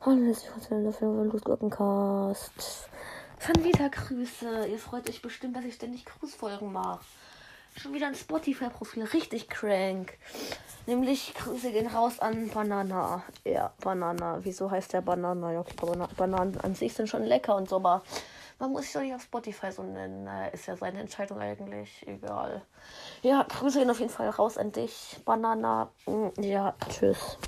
Hallo, herzlich willkommen zu einer Losgurkencast. Schon wieder Grüße. Ihr freut euch bestimmt, dass ich ständig Grußfolgen mache. Schon wieder ein Spotify-Profil, richtig crank. Nämlich Grüße gehen raus an Banana. Ja, Banana. Wieso heißt der Banana? Ja, okay, Banana Bananen an sich sind schon lecker und so, aber man muss sich doch nicht auf Spotify so nennen. Ist ja seine Entscheidung eigentlich. Egal. Ja, Grüße gehen auf jeden Fall raus an dich, Banana. Ja, tschüss.